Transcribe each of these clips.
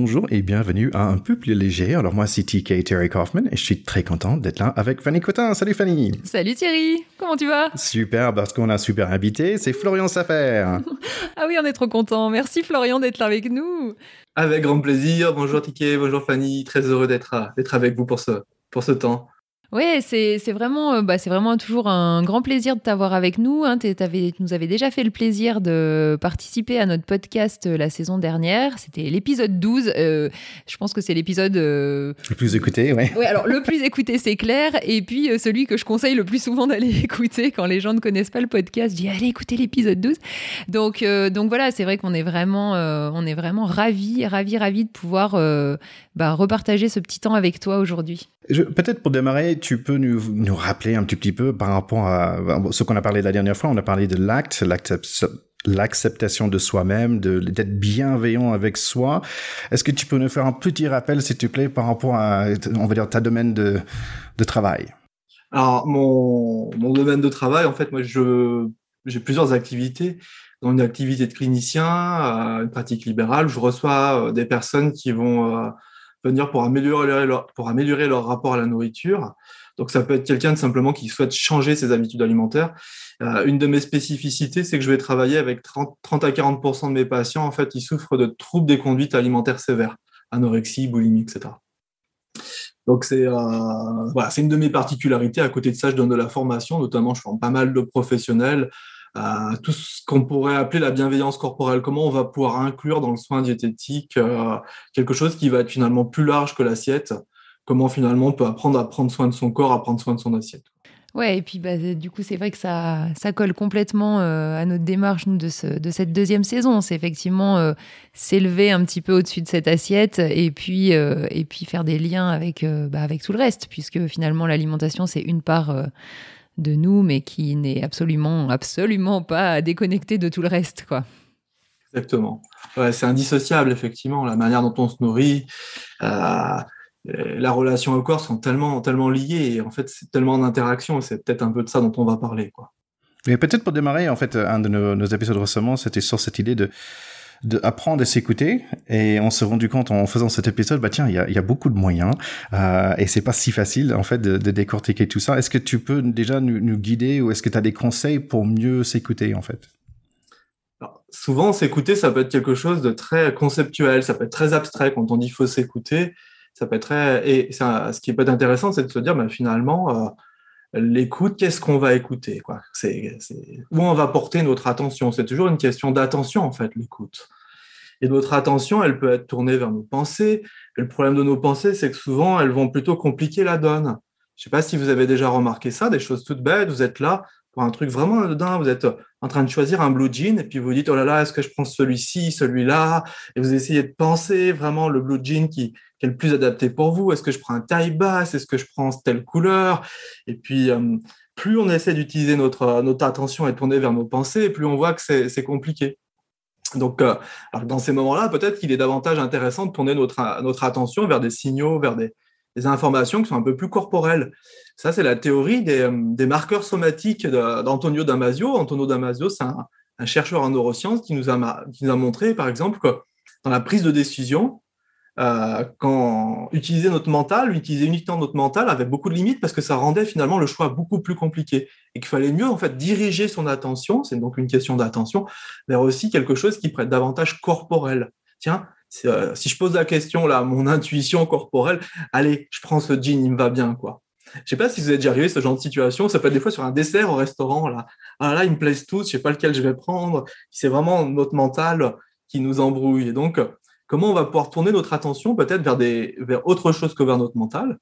Bonjour et bienvenue à Un peu plus léger. Alors moi c'est TK Terry Kaufman et je suis très content d'être là avec Fanny Cotin. Salut Fanny Salut Thierry Comment tu vas? Super, parce qu'on a un super invité, c'est Florian Safer. ah oui, on est trop content. Merci Florian d'être là avec nous. Avec grand plaisir. Bonjour TK, bonjour Fanny. Très heureux d'être avec vous pour ce, pour ce temps. Oui, c'est vraiment, euh, bah, c'est vraiment toujours un grand plaisir de t'avoir avec nous. Hein. tu nous avais déjà fait le plaisir de participer à notre podcast euh, la saison dernière. C'était l'épisode 12. Euh, je pense que c'est l'épisode... le plus écouté, oui. Oui, alors le plus écouté, c'est clair. Et puis celui que je conseille le plus souvent d'aller écouter quand les gens ne connaissent pas le podcast, je dis allez écouter l'épisode 12. Donc, donc voilà, c'est vrai qu'on est vraiment, on est vraiment ravis, ravis, ravis de pouvoir bah, repartager ce petit temps avec toi aujourd'hui. Peut-être pour démarrer, tu peux nous, rappeler un petit, peu par rapport à ce qu'on a parlé la dernière fois. On a parlé de l'acte, l'acceptation de soi-même, d'être bienveillant avec soi. Est-ce que tu peux nous faire un petit rappel, s'il te plaît, par rapport à, on va dire, ta domaine de, travail? Alors, mon, domaine de travail, en fait, moi, j'ai plusieurs activités. Dans une activité de clinicien, euh, une pratique libérale, je reçois euh, des personnes qui vont euh, venir pour améliorer leur, pour améliorer leur rapport à la nourriture. Donc ça peut être quelqu'un simplement qui souhaite changer ses habitudes alimentaires. Euh, une de mes spécificités, c'est que je vais travailler avec 30, 30 à 40% de mes patients en fait, ils souffrent de troubles des conduites alimentaires sévères, anorexie, boulimie, etc. Donc c'est euh, voilà, c'est une de mes particularités. À côté de ça, je donne de la formation, notamment je forme pas mal de professionnels tout ce qu'on pourrait appeler la bienveillance corporelle. Comment on va pouvoir inclure dans le soin diététique euh, quelque chose qui va être finalement plus large que l'assiette? Comment finalement on peut apprendre à prendre soin de son corps, à prendre soin de son assiette? Ouais, et puis bah, du coup, c'est vrai que ça, ça colle complètement euh, à notre démarche, nous, de, ce, de cette deuxième saison. C'est effectivement euh, s'élever un petit peu au-dessus de cette assiette et puis, et puis faire des liens avec, bah, avec tout le reste, puisque finalement, l'alimentation, c'est une part de nous, mais qui n'est absolument, absolument pas déconnecté de tout le reste, quoi. Exactement. c'est indissociable, effectivement, la manière dont on se nourrit. Euh, la relation au corps sont tellement, tellement liées et en fait, c'est tellement d'interaction. C'est peut-être un peu de ça dont on va parler, quoi. Mais peut-être pour démarrer, en fait, un de nos, nos épisodes récemment, c'était sur cette idée de d'apprendre à s'écouter. Et on s'est rendu compte en faisant cet épisode bah tiens il y a, beaucoup de moyens euh, et c'est pas si facile en fait de, décortiquer tout ça. Est-ce que tu peux déjà nous, nous guider ou est-ce que tu as des conseils pour mieux s'écouter en fait? Alors, souvent s'écouter ça peut être quelque chose de très conceptuel ça peut être très abstrait. Quand on dit faut s'écouter ça peut être très et ça, ce qui peut être intéressant c'est de se dire bah, finalement euh, l'écoute, qu'est-ce qu'on va écouter quoi? C'est, Où on va porter notre attention? C'est toujours une question d'attention, en fait, l'écoute. Et notre attention, elle peut être tournée vers nos pensées. Et le problème de nos pensées, c'est que souvent, elles vont plutôt compliquer la donne. Je ne sais pas si vous avez déjà remarqué ça, des choses toutes bêtes. Vous êtes là pour un truc vraiment dedans. Vous êtes en train de choisir un blue jean et puis vous dites, oh là là, est-ce que je prends celui-ci, celui-là? Et vous essayez de penser vraiment le blue jean qui, est le plus adapté pour vous. Est-ce que je prends un taille basse? Est-ce que je prends telle couleur? Et puis, euh, plus on essaie d'utiliser notre, notre attention et tourner vers nos pensées, plus on voit que c'est compliqué. Donc, euh, dans ces moments-là, peut-être qu'il est davantage intéressant de tourner notre, notre attention vers des signaux, vers des, des informations qui sont un peu plus corporelles. Ça, c'est la théorie des, euh, marqueurs somatiques d'Antonio Damasio. Antonio Damasio, c'est un, chercheur en neurosciences qui nous, a, qui nous a montré, par exemple, que dans la prise de décision, euh, quand utiliser notre mental, utiliser uniquement notre mental avait beaucoup de limites parce que ça rendait finalement le choix beaucoup plus compliqué et qu'il fallait mieux en fait diriger son attention, c'est donc une question d'attention, vers aussi quelque chose qui prête davantage corporel. Tiens, euh, si je pose la question là, mon intuition corporelle, allez, je prends ce jean, il me va bien quoi. Je sais pas si vous êtes déjà arrivé ce genre de situation. Ça peut être des fois sur un dessert au restaurant. Là, ah là, ils me plaisent tous. Je sais pas lequel je vais prendre. C'est vraiment notre mental qui nous embrouille. Et donc, comment on va pouvoir tourner notre attention peut-être vers, des, vers autre chose que vers notre mental?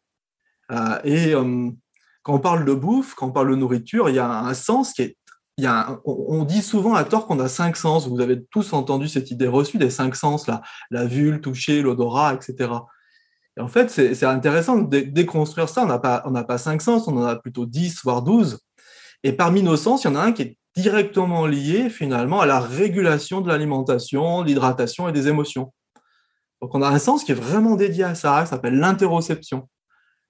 Euh, et euh, quand on parle de bouffe, quand on parle de nourriture, il y a un sens qui est... On dit souvent à tort qu'on a cinq sens. Vous avez tous entendu cette idée reçue des cinq sens, là, la vue, le toucher, l'odorat, etc. Et en fait, c'est intéressant de déconstruire ça. On n'a pas, cinq sens, on en a plutôt 10, voire 12. Et parmi nos sens, il y en a un qui est directement lié finalement à la régulation de l'alimentation, l'hydratation et des émotions. Donc on a un sens qui est vraiment dédié à ça, qui s'appelle l'interoception.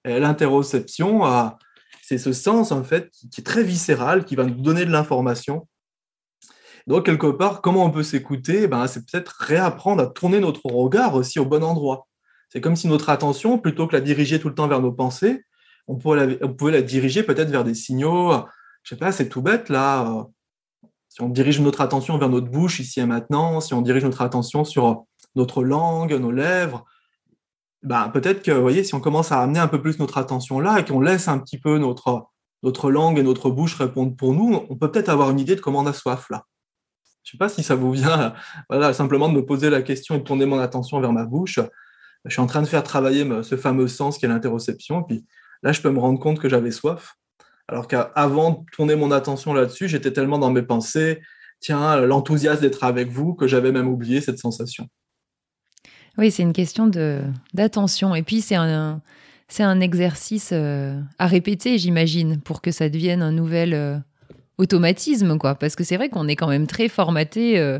Et l'interoception, euh, c'est ce sens en fait qui est très viscéral, qui va nous donner de l'information. Donc quelque part, comment on peut s'écouter? Ben, C'est peut-être réapprendre à tourner notre regard aussi au bon endroit. C'est comme si notre attention, plutôt que la diriger tout le temps vers nos pensées, on pouvait la, diriger peut-être vers des signaux. Je sais pas, c'est tout bête là. Euh, si on dirige notre attention vers notre bouche ici et maintenant, si on dirige notre attention sur notre langue, nos lèvres, ben, peut-être que, vous voyez, si on commence à amener un peu plus notre attention là et qu'on laisse un petit peu notre, notre langue et notre bouche répondre pour nous, on peut peut-être avoir une idée de comment on a soif là. Je ne sais pas si ça vous vient voilà, simplement de me poser la question et de tourner mon attention vers ma bouche. Je suis en train de faire travailler ce fameux sens qui est l'interoception. Puis là, je peux me rendre compte que j'avais soif. Alors qu'avant de tourner mon attention là-dessus, j'étais tellement dans mes pensées, tiens, l'enthousiasme d'être avec vous, que j'avais même oublié cette sensation. Oui, c'est une question d'attention. Et puis, c'est un, un exercice euh, à répéter, j'imagine, pour que ça devienne un nouvel euh, automatisme, quoi. Parce que c'est vrai qu'on est quand même très formaté euh,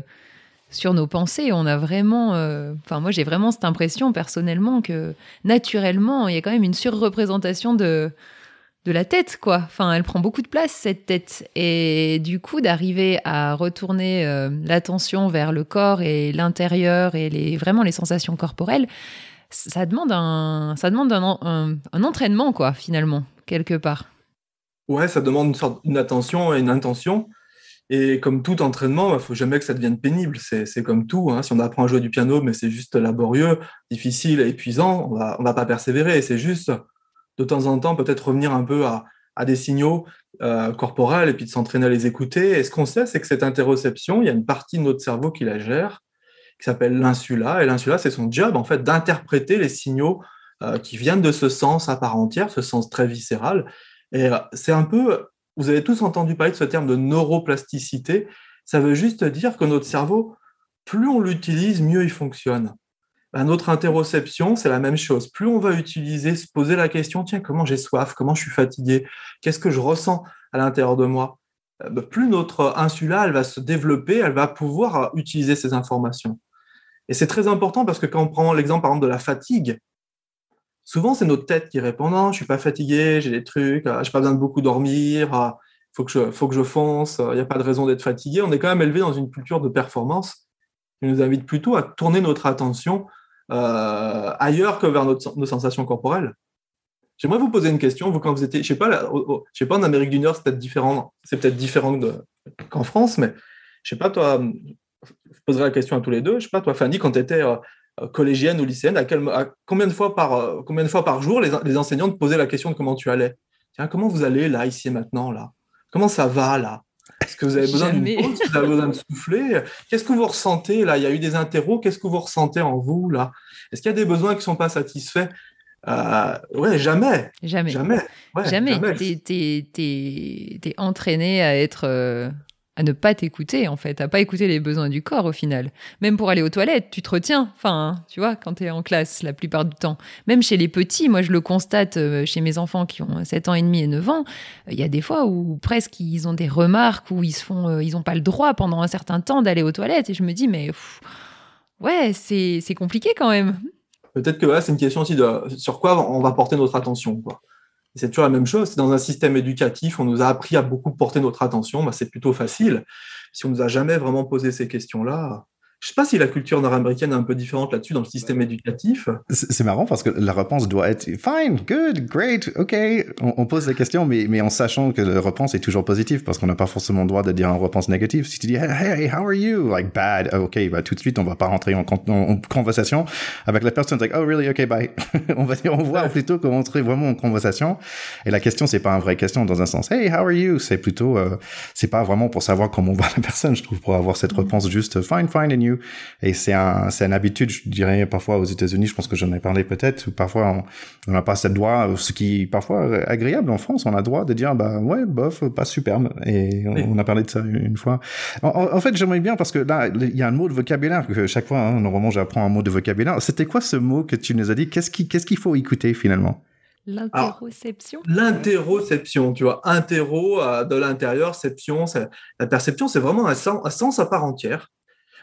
sur nos pensées. On a vraiment, enfin, moi, j'ai vraiment cette impression personnellement que naturellement, il y a quand même une surreprésentation de de la tête, quoi. Enfin, elle prend beaucoup de place, cette tête. Et du coup, d'arriver à retourner euh, l'attention vers le corps et l'intérieur et les, vraiment les sensations corporelles, ça demande un, ça demande un, entraînement, quoi, finalement, quelque part. Ouais, ça demande une, sorte, une attention et une intention. Et comme tout entraînement, il ne faut jamais que ça devienne pénible. C'est comme tout. Hein. Si on apprend à jouer du piano, mais c'est juste laborieux, difficile, épuisant, on va, on va pas persévérer. C'est juste de temps en temps peut-être revenir un peu à, des signaux euh, corporels et puis de s'entraîner à les écouter. Et ce qu'on sait, c'est que cette interoception, il y a une partie de notre cerveau qui la gère, qui s'appelle l'insula. Et l'insula, c'est son job, en fait, d'interpréter les signaux euh, qui viennent de ce sens à part entière, ce sens très viscéral. Et euh, c'est un peu, vous avez tous entendu parler de ce terme de neuroplasticité. Ça veut juste dire que notre cerveau, plus on l'utilise, mieux il fonctionne. À notre interoception, c'est la même chose. Plus on va utiliser, se poser la question, tiens, comment j'ai soif, comment je suis fatigué, qu'est-ce que je ressens à l'intérieur de moi, euh, bah, plus notre insula, elle va se développer, elle va pouvoir utiliser ces informations. Et c'est très important parce que quand on prend l'exemple, par exemple, de la fatigue, souvent, c'est notre tête qui répond, non, je suis pas fatigué, j'ai des trucs, euh, j'ai pas besoin de beaucoup dormir, euh, faut je, faut que je fonce, il n'y a pas de raison d'être fatigué. On est quand même élevé dans une culture de performance qui nous invite plutôt à tourner notre attention euh, ailleurs que vers nos sensations corporelles. J'aimerais vous poser une question. Vous, quand vous étiez, je sais pas, je sais pas, en Amérique du Nord, c'est peut-être différent. C'est peut-être différent qu'en France, mais je sais pas, toi, je poserai la question à tous les deux. Je sais pas, toi, Fanny, quand tu étais euh, collégienne ou lycéenne, à, combien, de fois par, euh, combien de fois par jour les, les, enseignants te posaient la question de comment tu allais? Tiens, comment vous allez là, ici et maintenant, là? Comment ça va, là? Est-ce que vous avez besoin d'une pause? Vous avez besoin de souffler? Qu'est-ce que vous ressentez là? Il y a eu des interros. Qu'est-ce que vous ressentez en vous là? Est-ce qu'il y a des besoins qui ne sont pas satisfaits? Euh, ouais, jamais. Jamais. Jamais. jamais. Tu es, entraîné à être euh, à ne pas t'écouter, en fait, à pas écouter les besoins du corps au final. Même pour aller aux toilettes, tu te retiens, enfin, tu vois, quand tu es en classe la plupart du temps. Même chez les petits, moi je le constate euh, chez mes enfants qui ont 7 ans et demi et 9 ans, il y a des fois où presque ils ont des remarques, où ils se font, euh, ils n'ont pas le droit pendant un certain temps d'aller aux toilettes. Et je me dis, mais ouais, c'est compliqué quand même. Peut-être que c'est une question aussi de sur quoi on va porter notre attention. Quoi c'est toujours la même chose. Dans un système éducatif, on nous a appris à beaucoup porter notre attention, bah, c'est plutôt facile. Si on nous a jamais vraiment posé ces questions-là, je ne sais pas si la culture nord-américaine est un peu différente là-dessus dans le système éducatif. C'est marrant parce que la réponse doit être fine, good, great, ok. On, pose la question, mais, mais en sachant que la réponse est toujours positive parce qu'on n'a pas forcément le droit de dire une réponse négative. Si tu dis hey, how are you? Like bad, oh, ok, bah tout de suite on va pas rentrer en, conversation avec la personne. Like oh really, ok, bye. on va dire au revoir plutôt que rentrer vraiment en conversation. Et la question c'est pas une vraie question dans un sens. Hey, how are you? C'est plutôt, euh, c'est pas vraiment pour savoir comment va la personne. Je trouve pour avoir cette mm. réponse juste fine, fine and you Et c'est un, c'est une habitude, je dirais, parfois aux États-Unis, je pense que j'en ai parlé peut-être, parfois on n'a pas cette droit, ce qui parfois agréable en France, on a le droit de dire, bah ouais, bof, pas superbe. Et on, a parlé de ça une fois. En, fait, j'aimerais bien, parce que là, il y a un mot de vocabulaire que chaque fois, hein, normalement, j'apprends un mot de vocabulaire. C'était quoi ce mot que tu nous as dit? Qu'est-ce qui, qu'est-ce qu'il faut écouter finalement? L'interoception. L'interoception, tu vois, interro euh, de l'intérieur, ception, la perception, c'est vraiment un sens, à part entière.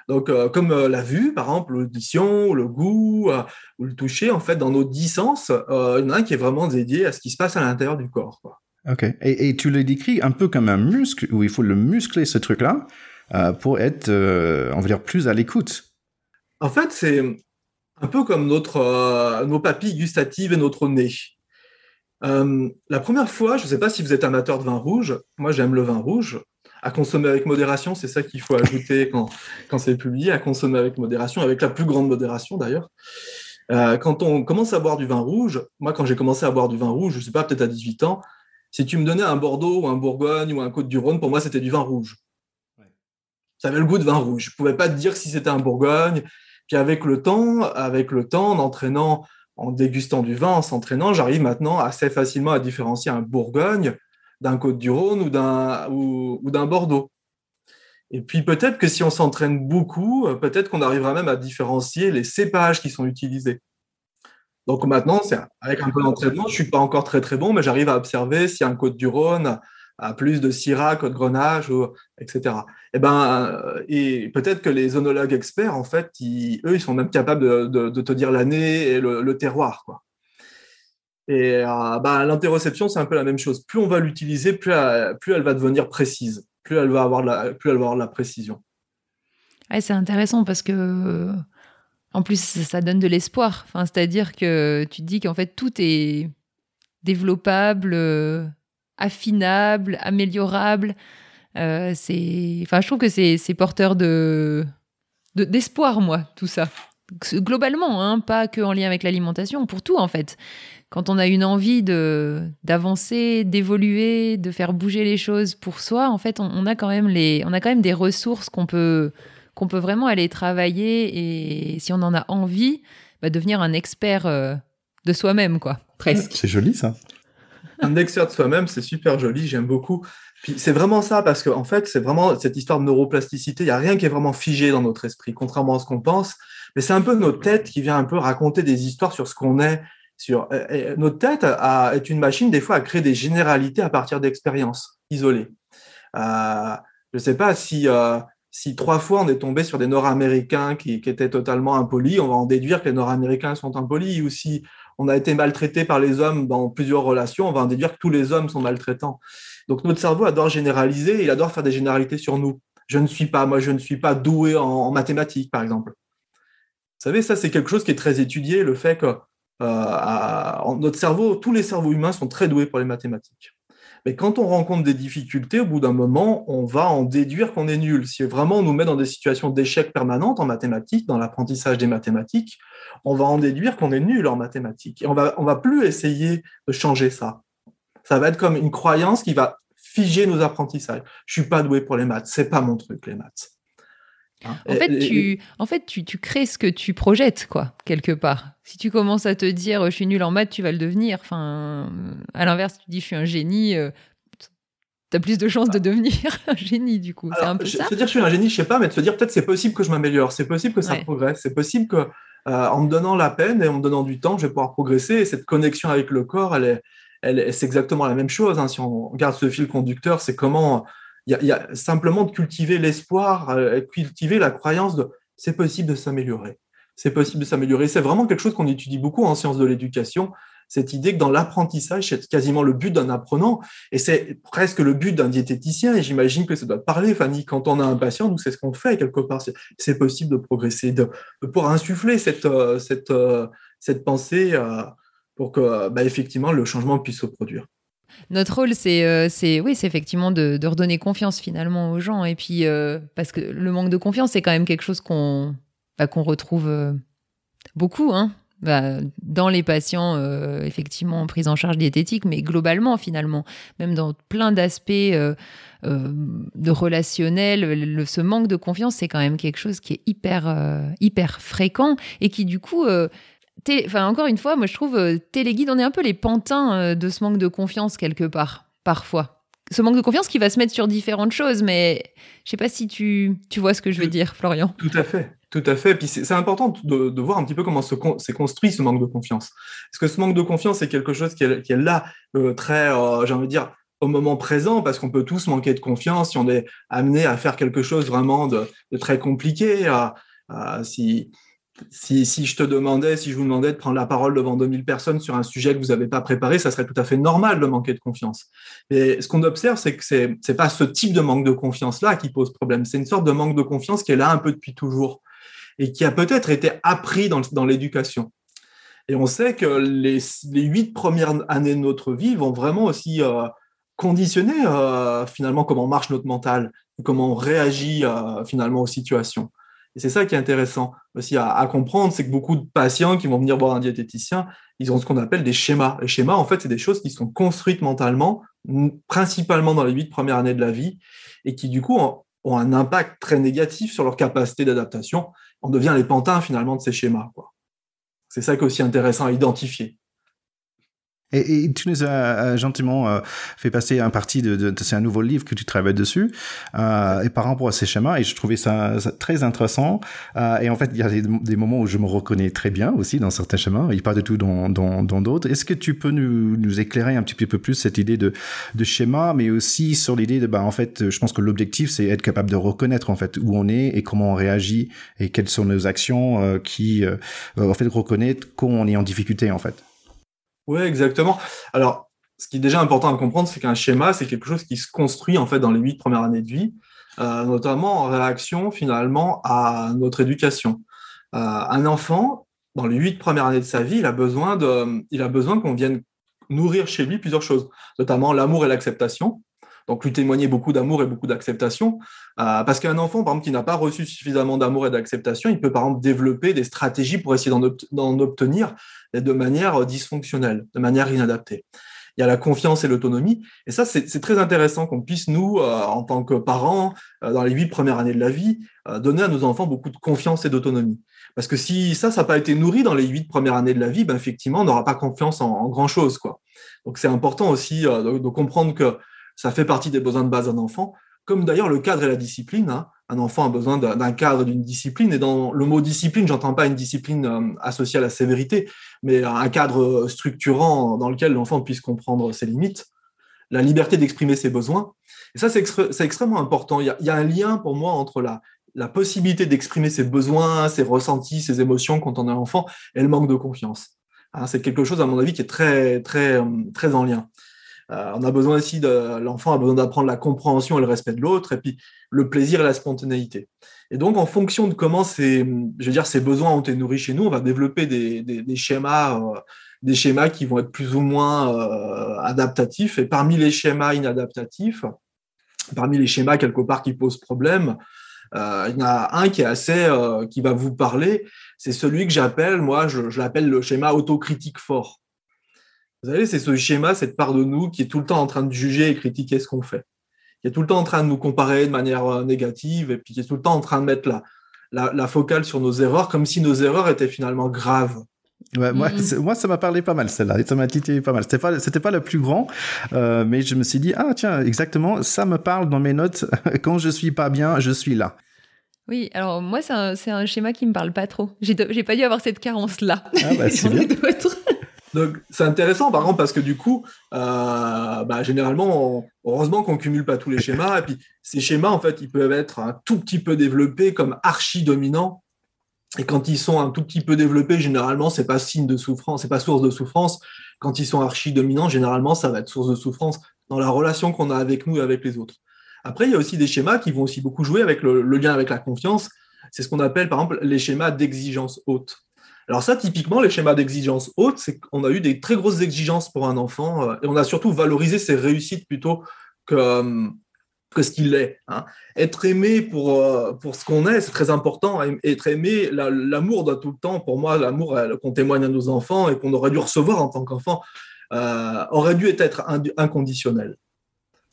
Donc, euh, comme euh, la vue, par exemple, l'audition, le goût ou le toucher, en fait, dans nos dix sens, il y en a un qui est vraiment dédié à ce qui se passe à l'intérieur du corps. Ok. Et, tu le décris un peu comme un muscle où il faut le muscler ce truc-là pour être, on va dire, plus à l'écoute. En fait, c'est un peu comme notre, nos papilles gustatives et notre nez. Euh, la première fois, je ne sais pas si vous êtes amateur de vin rouge, moi j'aime le vin rouge. À consommer avec modération, c'est ça qu'il faut ajouter quand, quand c'est publié, à consommer avec modération, avec la plus grande modération d'ailleurs. Euh, quand on commence à boire du vin rouge, moi quand j'ai commencé à boire du vin rouge, je ne sais pas, peut-être à 18 ans, si tu me donnais un Bordeaux ou un Bourgogne ou un Côte-du-Rhône, pour moi c'était du vin rouge. Ça avait le goût de vin rouge. Je ne pouvais pas te dire si c'était un Bourgogne. Puis avec le temps, avec le temps, en entraînant en dégustant du vin, en s'entraînant, j'arrive maintenant assez facilement à différencier un Bourgogne d'un Côte-du-Rhône ou d'un ou, d'un Bordeaux. Et puis peut-être que si on s'entraîne beaucoup, euh, peut-être qu'on arrivera même à différencier les cépages qui sont utilisés. Donc maintenant, avec un peu d'entraînement, je ne suis pas encore très très bon, mais j'arrive à observer si un Côte-du-Rhône à plus de Syrah, Côte Grenache, etc. Et ben, euh, et peut-être que les onologues experts, en fait, eux, ils sont même capables de, te dire l'année et le, terroir, quoi. Et euh, ben, l'interoception, c'est un peu la même chose. Plus on va l'utiliser, plus, plus, elle va devenir précise, plus elle va avoir la, plus avoir la précision. c'est intéressant parce que, en plus, ça donne de l'espoir. Enfin, c'est-à-dire que tu te dis qu'en fait, tout est développable affinable, améliorable. Euh, enfin, je trouve que c'est, porteur de, d'espoir, moi, tout ça. Globalement, hein, pas que en lien avec l'alimentation, pour tout en fait. Quand on a une envie de d'avancer, d'évoluer, de faire bouger les choses pour soi, en fait, on, a quand même les, on a quand même des ressources qu'on peut qu'on peut vraiment aller travailler et si on en a envie, bah, devenir un expert euh, de soi-même, quoi. Presque. C'est joli ça un expert de soi-même, c'est super joli, j'aime beaucoup. Puis c'est vraiment ça, parce qu'en en fait, c'est vraiment cette histoire de neuroplasticité. Il n'y a rien qui est vraiment figé dans notre esprit, contrairement à ce qu'on pense. Mais c'est un peu notre tête qui vient un peu raconter des histoires sur ce qu'on est. Sur, notre tête est une machine, des fois, à créer des généralités à partir d'expériences isolées. Euh, je ne sais pas si, euh, si trois fois on est tombé sur des Nord-Américains qui, qui, étaient totalement impolis, on va en déduire que les Nord-Américains sont impolis. Ou si on a été maltraité par les hommes dans plusieurs relations, on va en déduire que tous les hommes sont maltraitants. Donc notre cerveau adore généraliser, il adore faire des généralités sur nous. Je ne suis pas, moi, je ne suis pas doué en, mathématiques, par exemple. Savez, ça, c'est quelque chose qui est très étudié, le fait que euh, notre cerveau, tous les cerveaux humains sont très doués pour les mathématiques. Mais quand on rencontre des difficultés, au bout d'un moment, on va en déduire qu'on est nul. Si vraiment on nous met dans des situations d'échec permanentes en mathématiques, dans l'apprentissage des mathématiques, on va en déduire qu'on est nul en mathématiques. Et on va, va plus essayer de changer ça. Ça va être comme une croyance qui va figer nos apprentissages. Je suis pas doué pour les maths, c'est pas mon truc les maths. Hein? En fait, tu, en fait tu, tu, crées ce que tu projettes, quoi, quelque part. Si tu commences à te dire je suis nul en maths, tu vas le devenir. Enfin, à l'inverse, tu dis je suis un génie, euh, tu as plus de chances de devenir un génie, du coup. C'est un peu ça. Se dire je suis un génie, je sais pas, mais de se dire peut-être c'est possible que je m'ameilleure, c'est possible que ça progresse, c'est possible que euh, en me donnant la peine et en me donnant du temps, je vais pouvoir progresser. Et cette connexion avec le corps, elle est, elle, c'est exactement la même chose. Hein. Si on regarde ce fil conducteur, c'est comment il y, a simplement de cultiver l'espoir, euh, cultiver la croyance de c'est possible de s'améliorer. C'est possible de s'améliorer. C'est vraiment quelque chose qu'on étudie beaucoup en sciences de l'éducation cette idée que dans l'apprentissage, c'est quasiment le but d'un apprenant, et c'est presque le but d'un diététicien, et j'imagine que ça doit parler, Fanny, quand on a un patient, nous, c'est ce qu'on fait quelque part, c'est possible de progresser, de, pour insuffler cette, euh, cette, euh, cette pensée euh, pour que, bah, effectivement, le changement puisse se produire. Notre rôle, c'est, c'est oui, effectivement de, redonner confiance finalement aux gens. Et puis, parce que le manque de confiance, c'est quand même quelque chose qu'on, bah, qu'on retrouve beaucoup, hein, bah, dans les patients euh, effectivement en prise en charge diététique, mais globalement finalement, même dans plein d'aspects euh, euh, de relationnel, le, ce manque de confiance, c'est quand même quelque chose qui est hyper, hyper fréquent et qui du coup... Enfin, encore une fois, moi je trouve téléguide, on est un peu les pantins de ce manque de confiance quelque part, parfois ce manque de confiance qui va se mettre sur différentes choses, mais je sais pas si tu, tu vois ce que je veux dire, Florian. Tout à fait, tout à fait. Puis c'est important de, de, voir un petit peu comment s'est construit ce manque de confiance. Parce que ce manque de confiance, c'est quelque chose qui est, qui est là, euh, très, euh, j'ai envie de dire, au moment présent, parce qu'on peut tous manquer de confiance si on est amené à faire quelque chose vraiment de, de très compliqué. si, si, je te demandais, si je vous demandais de prendre la parole devant 2000 personnes sur un sujet que vous n'avez pas préparé, ça serait tout à fait normal de manquer de confiance. Mais ce qu'on observe, c'est que ce n'est pas ce type de manque de confiance-là qui pose problème. C'est une sorte de manque de confiance qui est là un peu depuis toujours et qui a peut-être été appris dans, l'éducation. Et on sait que les, les huit premières années de notre vie vont vraiment aussi euh, conditionner euh, finalement comment marche notre mental, comment on réagit euh, finalement aux situations. Et c'est ça qui est intéressant aussi à, comprendre, c'est que beaucoup de patients qui vont venir voir un diététicien, ils ont ce qu'on appelle des schémas. Les schémas, en fait, c'est des choses qui sont construites mentalement, principalement dans les huit premières années de la vie, et qui, du coup, ont, un impact très négatif sur leur capacité d'adaptation. On devient les pantins, finalement, de ces schémas. C'est ça qui est aussi intéressant à identifier. Et, tu nous as euh, gentiment euh, fait passer un parti de, de, c'est un nouveau livre que tu travailles dessus, euh, et par rapport à ces schémas, et je trouvais ça, très intéressant. Euh, et en fait, il y a des, moments où je me reconnais très bien aussi dans certains schémas, et pas du tout dans dans dans d'autres. Est-ce que tu peux nous, nous éclairer un petit peu plus cette idée de de schéma, mais aussi sur l'idée de bah en fait, je pense que l'objectif c'est être capable de reconnaître en fait où on est et comment on réagit et quelles sont nos actions euh, qui en fait reconnaître quand on est en difficulté en fait. Oui, exactement. Alors, ce qui est déjà important à comprendre, c'est qu'un schéma, c'est quelque chose qui se construit en fait dans les huit premières années de vie, euh, notamment en réaction finalement à notre éducation. Euh, un enfant, dans les huit premières années de sa vie, il a besoin de, il a besoin qu'on vienne nourrir chez lui plusieurs choses, notamment l'amour et l'acceptation. Donc lui témoigner beaucoup d'amour et beaucoup d'acceptation, euh, parce qu'un enfant, par exemple, qui n'a pas reçu suffisamment d'amour et d'acceptation, il peut par exemple développer des stratégies pour essayer d'en obtenir, de manière euh, dysfonctionnelle, de manière inadaptée. Il y a la confiance et l'autonomie. Et ça, c'est très intéressant qu'on puisse, nous, euh, en tant que parents, euh, dans les huit premières années de la vie, donner à nos enfants beaucoup de confiance et d'autonomie. Parce que si ça, ça n'a pas été nourri dans les huit premières années de la vie, ben, effectivement, on n'aura pas confiance en, grand-chose. quoi. Donc c'est important aussi de, de, comprendre que ça fait partie des besoins de base d'un enfant, comme d'ailleurs le cadre et la discipline. Hein un enfant a besoin d'un cadre, d'une discipline. Et dans le mot discipline, j'entends pas une discipline euh, associée à la sévérité, mais un cadre structurant dans lequel l'enfant puisse comprendre ses limites, la liberté d'exprimer ses besoins. Et ça, c'est extrêmement important. Il y, a, un lien pour moi entre la, possibilité d'exprimer ses besoins, ses ressentis, ses émotions quand on est enfant et le manque de confiance. Hein, c'est quelque chose, à mon avis, qui est très, très, très en lien. Euh, on a besoin aussi de l'enfant a besoin d'apprendre la compréhension et le respect de l'autre, et puis le plaisir et la spontanéité. Et donc, en fonction de comment ces, je veux dire, ces besoins ont été nourris chez nous, on va développer des, schémas, euh, des schémas qui vont être plus ou moins euh, adaptatifs. Et parmi les schémas inadaptatifs, parmi les schémas quelque part qui posent problème, il y en a un qui est assez, qui va vous parler. C'est celui que j'appelle, moi, je l'appelle le schéma autocritique fort. Vous savez, c'est ce schéma, cette part de nous qui est tout le temps en train de juger et critiquer ce qu'on fait, qui est tout le temps en train de nous comparer de manière euh, négative et puis qui est tout le temps en train de mettre la, la, focale sur nos erreurs, comme si nos erreurs étaient finalement graves. Ouais, moi, moi, ça m'a parlé pas mal, celle-là. Ça m'a titillé pas mal. C'était pas, c'était pas le plus grand, euh, mais je me suis dit, ah, tiens, exactement, ça me parle dans mes notes. Quand je suis pas bien, je suis là. Oui, alors moi, c'est un, un, schéma qui me parle pas trop. J'ai, j'ai pas dû avoir cette carence-là. Ah, bah, c'est bien. Donc c'est intéressant par contre parce que du coup, euh, bah, généralement, heureusement qu'on cumule pas tous les schémas. Et puis ces schémas, en fait, ils peuvent être un tout petit peu développés comme archi dominants. Et quand ils sont un tout petit peu développés, généralement, c'est pas signe de souffrance, c'est pas source de souffrance. Quand ils sont archi dominants, généralement, ça va être source de souffrance dans la relation qu'on a avec nous et avec les autres. Après, il y a aussi des schémas qui vont aussi beaucoup jouer avec le lien avec la confiance. C'est ce qu'on appelle, par exemple, les schémas d'exigence haute. Alors ça, typiquement, les schémas d'exigence haute, c'est qu'on a eu des très grosses exigences pour un enfant euh, et on a surtout valorisé ses réussites plutôt que, euh, ce qu'il est. Hein. Être aimé pour, euh, pour ce qu'on est, c'est très important. Être aimé, l'amour doit tout le temps, pour moi, l'amour qu'on témoigne à nos enfants et qu'on aurait dû recevoir en tant qu'enfant, aurait dû être inconditionnel.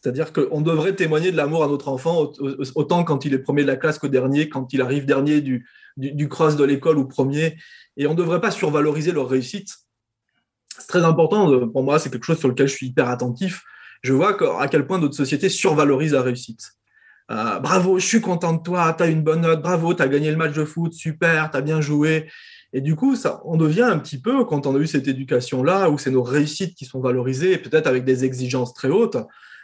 C'est-à-dire qu'on devrait témoigner de l'amour à notre enfant autant quand il est premier de la classe qu'au dernier, quand il arrive dernier du, du, cross de l'école ou premier. Et on ne devrait pas survaloriser leur réussite. C'est très important pour moi, c'est quelque chose sur lequel je suis hyper attentif je vois à quel point notre société survalorise la réussite. Euh, bravo, je suis content de toi, tu as une bonne note, bravo, tu as gagné le match de foot, super, tu as bien joué. Et du coup, on devient un petit peu, quand on a eu cette éducation-là, où c'est nos réussites qui sont valorisées, peut-être avec des exigences très hautes,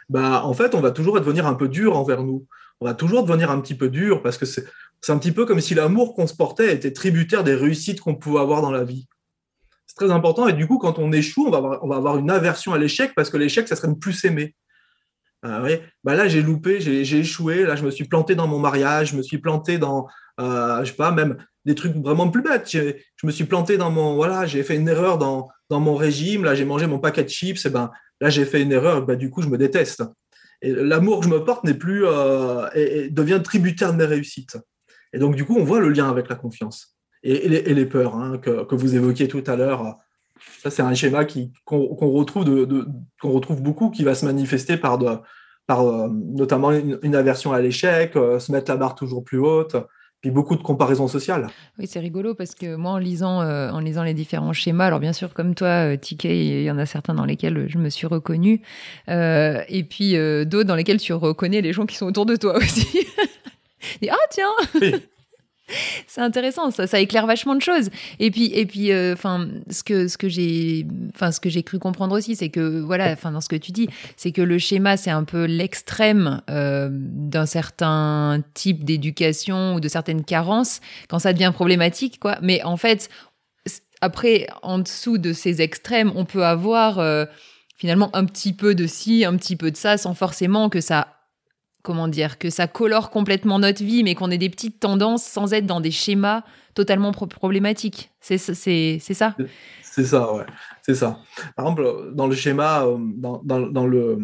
bah, en fait, on va toujours devenir un peu dur envers nous. On va toujours devenir un petit peu dur parce que c'est un petit peu comme si l'amour qu'on se portait était tributaire des réussites qu'on pouvait avoir dans la vie très important. Et du coup, quand on échoue, on va avoir, on va avoir une aversion à l'échec parce que l'échec, ça serait ne plus s'aimer. Euh, bah là, j'ai loupé, j'ai échoué. Là, je me suis planté dans mon mariage, je me suis planté dans, euh, je sais pas, même des trucs vraiment plus bêtes. Je me suis planté dans mon, voilà, j'ai fait une erreur dans, dans mon régime. Là, j'ai mangé mon paquet de chips. Et ben, là, j'ai fait une erreur. Bah, du coup, je me déteste. Et l'amour que je me porte n'est plus, euh, devient tributaire de mes réussites. Et donc, du coup, on voit le lien avec la confiance et, les, peurs hein, que, vous évoquiez tout à l'heure. Ça, c'est un schéma qu'on, retrouve, beaucoup, qui va se manifester par euh, notamment une, aversion à l'échec, euh, se mettre la barre toujours plus haute, puis beaucoup de comparaisons sociales. Oui, c'est rigolo parce que moi, en lisant, euh, en lisant les différents schémas, alors bien sûr, comme toi, TK, il y en a certains dans lesquels je me suis reconnue, et puis d'autres dans lesquels tu reconnais les gens qui sont autour de toi aussi. et, ah, tiens c'est intéressant, ça, éclaire vachement de choses. Et puis, et puis, euh, enfin, ce que ce que j'ai, enfin, ce que j'ai cru comprendre aussi, c'est que voilà, enfin, dans ce que tu dis, c'est que le schéma, c'est un peu l'extrême euh, d'un certain type d'éducation ou de certaines carences quand ça devient problématique, quoi. Mais en fait, après, en dessous de ces extrêmes, on peut avoir euh, finalement un petit peu de ci, un petit peu de ça, sans forcément que ça comment dire, que ça colore complètement notre vie, mais qu'on ait des petites tendances sans être dans des schémas totalement problématiques. C'est ça C'est ça, ouais. C'est ça. Par exemple, dans le schéma, euh, dans, le,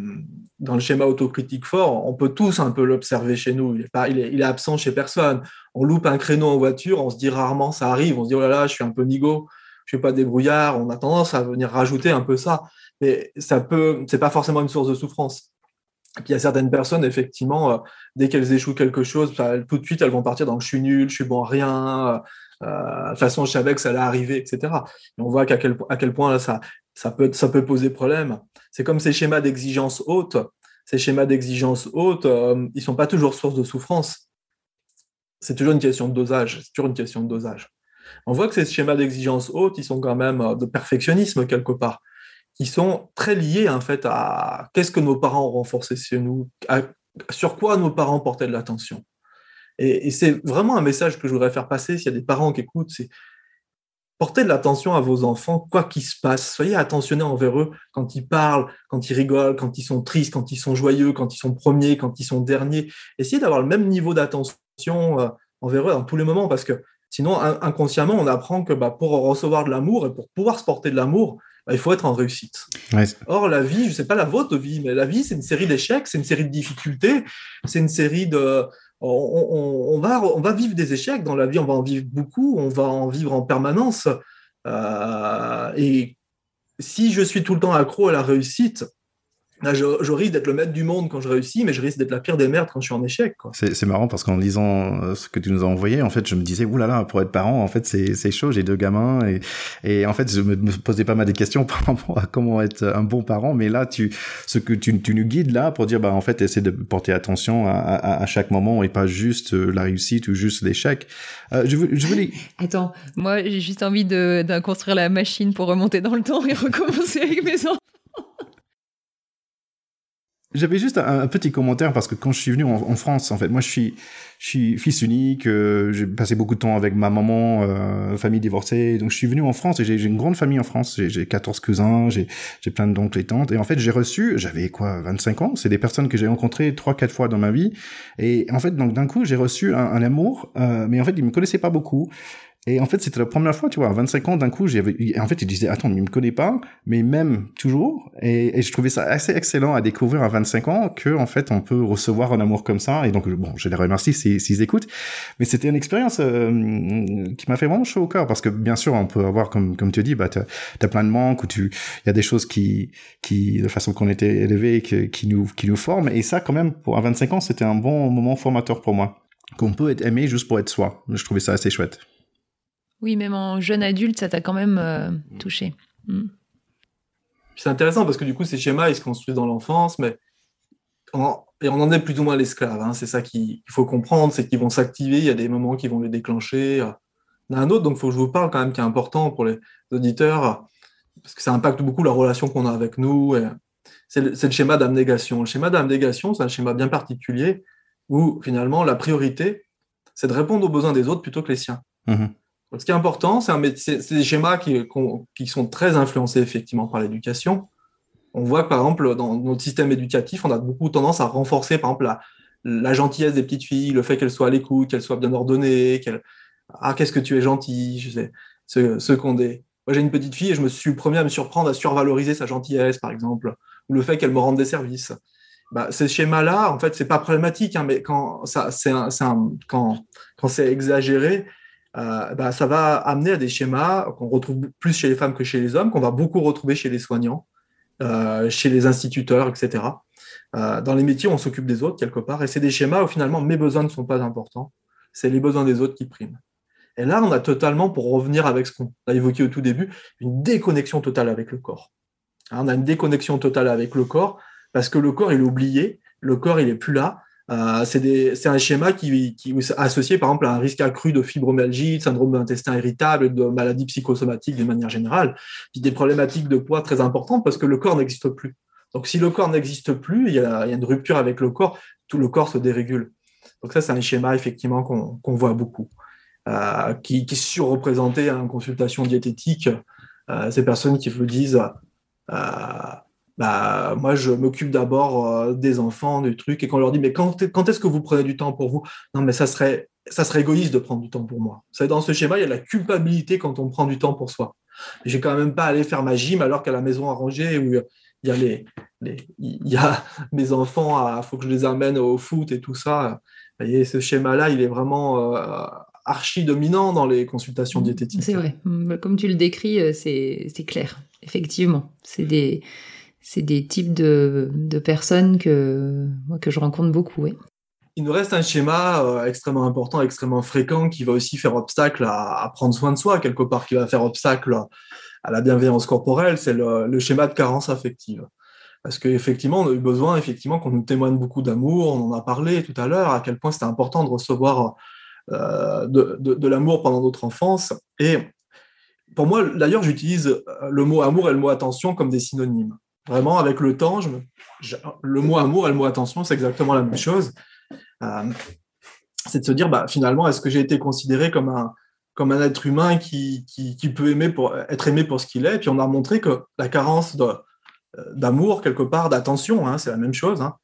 schéma autocritique fort, on peut tous un peu l'observer chez nous. Il est, absent chez personne. On loupe un créneau en voiture, on se dit rarement ça arrive. On se dit oh là là, je suis un peu nigo, je suis pas débrouillard. On a tendance à venir rajouter un peu ça, mais ça peut, c'est pas forcément une source de souffrance. Puis il y a certaines personnes, effectivement, euh, dès qu'elles échouent quelque chose, tout de suite, elles vont partir dans je suis nul, je suis bon à rien, euh, de toute façon, je savais que ça allait arriver, etc. Et on voit à quel point ça, peut, poser problème. C'est comme ces schémas d'exigence haute. Ces schémas d'exigence haute, euh, ils sont pas toujours source de souffrance. C'est toujours une question de dosage. C'est toujours une question de dosage. On voit que ces schémas d'exigence haute, ils sont quand même euh, de perfectionnisme quelque part qui sont très liés en fait à qu'est-ce que nos parents ont renforcé chez nous, sur quoi nos parents portaient de l'attention. Et, c'est vraiment un message que je voudrais faire passer s'il y a des parents qui écoutent, c'est portez de l'attention à vos enfants, quoi qu'il se passe. Soyez attentionnés envers eux quand ils parlent, quand ils rigolent, quand ils sont tristes, quand ils sont joyeux, quand ils sont premiers, quand ils sont derniers. Essayez d'avoir le même niveau d'attention euh, envers eux dans tous les moments parce que sinon, inconsciemment, on apprend que bah, pour recevoir de l'amour et pour pouvoir se porter de l'amour, bah, il faut être en réussite. Or, la vie, je ne sais pas la vôtre vie, mais la vie, c'est une série d'échecs, c'est une série de difficultés, c'est une série de... On, va, on va vivre des échecs dans la vie, on va en vivre beaucoup, on va en vivre en permanence. Euh, et si je suis tout le temps accro à la réussite, je, risque d'être le maître du monde quand je réussis, mais je risque d'être la pire des merdes quand je suis en échec. C'est marrant parce qu'en lisant euh, ce que tu nous as envoyé, en fait, je me disais, oulala, pour être parent, en fait, c'est chaud, j'ai deux gamins. Et, et en fait, je me, posais pas mal de questions par rapport à comment être un bon parent. Mais là, tu, ce que tu, tu nous guides là pour dire, bah, en fait, essaie de porter attention à, à, à chaque moment et pas juste euh, la réussite ou juste l'échec. Euh, je, je voulais... Attends, moi, j'ai juste envie de, de construire la machine pour remonter dans le temps et recommencer avec mes enfants. J'avais juste un, petit commentaire parce que quand je suis venu en, France, en fait, moi je suis, je suis fils unique, euh, j'ai passé beaucoup de temps avec ma maman, euh, famille divorcée, donc je suis venu en France et j'ai une grande famille en France, j'ai 14 cousins, j'ai plein d'oncles et tantes, et en fait j'ai reçu, j'avais quoi, 25 ans, c'est des personnes que j'ai rencontrées trois, quatre fois dans ma vie, et en fait donc d'un coup j'ai reçu un, amour, euh, mais en fait ils me connaissaient pas beaucoup, Et en fait, c'était la première fois, tu vois, à 25 ans, d'un coup, j'avais, en fait, il disait, attends, il me connaît pas, mais même toujours. Et, je trouvais ça assez excellent à découvrir à 25 ans que, en fait, on peut recevoir un amour comme ça. Et donc, bon, je les remercie s'ils, écoutent. Mais c'était une expérience euh, qui m'a fait vraiment chaud au cœur parce que, bien sûr, on peut avoir, comme, comme tu dis, bah, t'as, as plein de manques ou tu, il y a des choses qui, qui, de façon qu'on était élevé, qui, qui nous, qui nous forment. Et ça, quand même, pour à 25 ans, c'était un bon moment formateur pour moi. Qu'on peut être aimé juste pour être soi. Je trouvais ça assez chouette. Oui, même en jeune adulte, ça t'a quand même euh, touché. Mm. C'est intéressant parce que du coup, ces schémas, ils se construisent dans l'enfance, mais on, et on en est plus ou moins l'esclave. Hein. C'est ça qu'il faut comprendre, c'est qu'ils vont s'activer, il y a des moments qui vont les déclencher. Il y en a un autre, donc il faut que je vous parle quand même, qui est important pour les auditeurs, parce que ça impacte beaucoup la relation qu'on a avec nous. C'est le, le, schéma d'abnégation. Le schéma d'abnégation, c'est un schéma bien particulier où finalement la priorité, c'est de répondre aux besoins des autres plutôt que les siens. Mmh. Ce qui est important, c'est des schémas qui, qui, sont très influencés effectivement par l'éducation. On voit que par exemple, dans notre système éducatif, on a beaucoup tendance à renforcer par exemple la, la gentillesse des petites filles, le fait qu'elles soient à l'écoute, qu'elles soient bien ordonnées, qu'elles ah qu'est-ce que tu es gentil, je sais, ce, ce qu'on est. Moi j'ai une petite fille et je me suis le premier à me surprendre à survaloriser sa gentillesse par exemple, ou le fait qu'elle me rende des services. Bah, ces schémas-là, en fait, c'est pas problématique, hein, mais quand ça, c'est quand, quand c'est exagéré, bah, ça va amener à des schémas qu'on retrouve plus chez les femmes que chez les hommes, qu'on va beaucoup retrouver chez les soignants, euh, chez les instituteurs, etc. Euh, dans les métiers, on s'occupe des autres quelque part, et c'est des schémas où finalement mes besoins ne sont pas importants, c'est les besoins des autres qui priment. Et là, on a totalement, pour revenir avec ce qu'on a évoqué au tout début, une déconnexion totale avec le corps. Hein, on a une déconnexion totale avec le corps parce que le corps, il est oublié, le corps, il est plus là, euh, c'est un schéma qui, est associé par exemple à un risque accru de fibromyalgie, de syndrome d'intestin irritable, de maladies psychosomatiques de manière générale, puis des problématiques de poids très importantes parce que le corps n'existe plus. Donc si le corps n'existe plus, il y, a, une rupture avec le corps, tout le corps se dérégule. Donc ça, c'est un schéma effectivement qu'on qu voit beaucoup, euh, qui, qui est surreprésenté en consultation diététique. Euh, ces personnes qui vous disent bah, moi, je m'occupe d'abord euh, des enfants, du truc, et qu'on leur dit, mais quand, quand est-ce que vous prenez du temps pour vous? Non, mais ça serait, ça serait égoïste de prendre du temps pour moi. C'est dans ce schéma, il y a la culpabilité quand on prend du temps pour soi. Je vais quand même pas aller faire ma gym alors qu'à la maison à ranger où il y a les, les il y a mes enfants, il faut que je les amène au foot et tout ça. Vous voyez, ce schéma-là, il est vraiment euh, archi dominant dans les consultations diététiques. C'est vrai. Comme tu le décris, euh, c'est clair. Effectivement, c'est des c'est des types de, personnes que, que je rencontre beaucoup. Oui. Il nous reste un schéma euh, extrêmement important, extrêmement fréquent, qui va aussi faire obstacle à, prendre soin de soi, quelque part, qui va faire obstacle à la bienveillance corporelle, c'est le, schéma de carence affective. Parce qu'effectivement, on a eu besoin effectivement qu'on nous témoigne beaucoup d'amour, on en a parlé tout à l'heure, à quel point c'était important de recevoir euh, de, l'amour pendant notre enfance. Et pour moi, d'ailleurs, j'utilise le mot amour et le mot attention comme des synonymes. Vraiment, avec le temps, le mot amour et le mot attention, c'est exactement la même chose. Euh, c'est de se dire, bah, finalement, est-ce que j'ai été considéré comme un, être humain qui, peut aimer pour, être aimé pour ce qu'il est? Et puis, on a montré que la carence euh, d'amour, quelque part, d'attention, hein, c'est la même chose. Hein.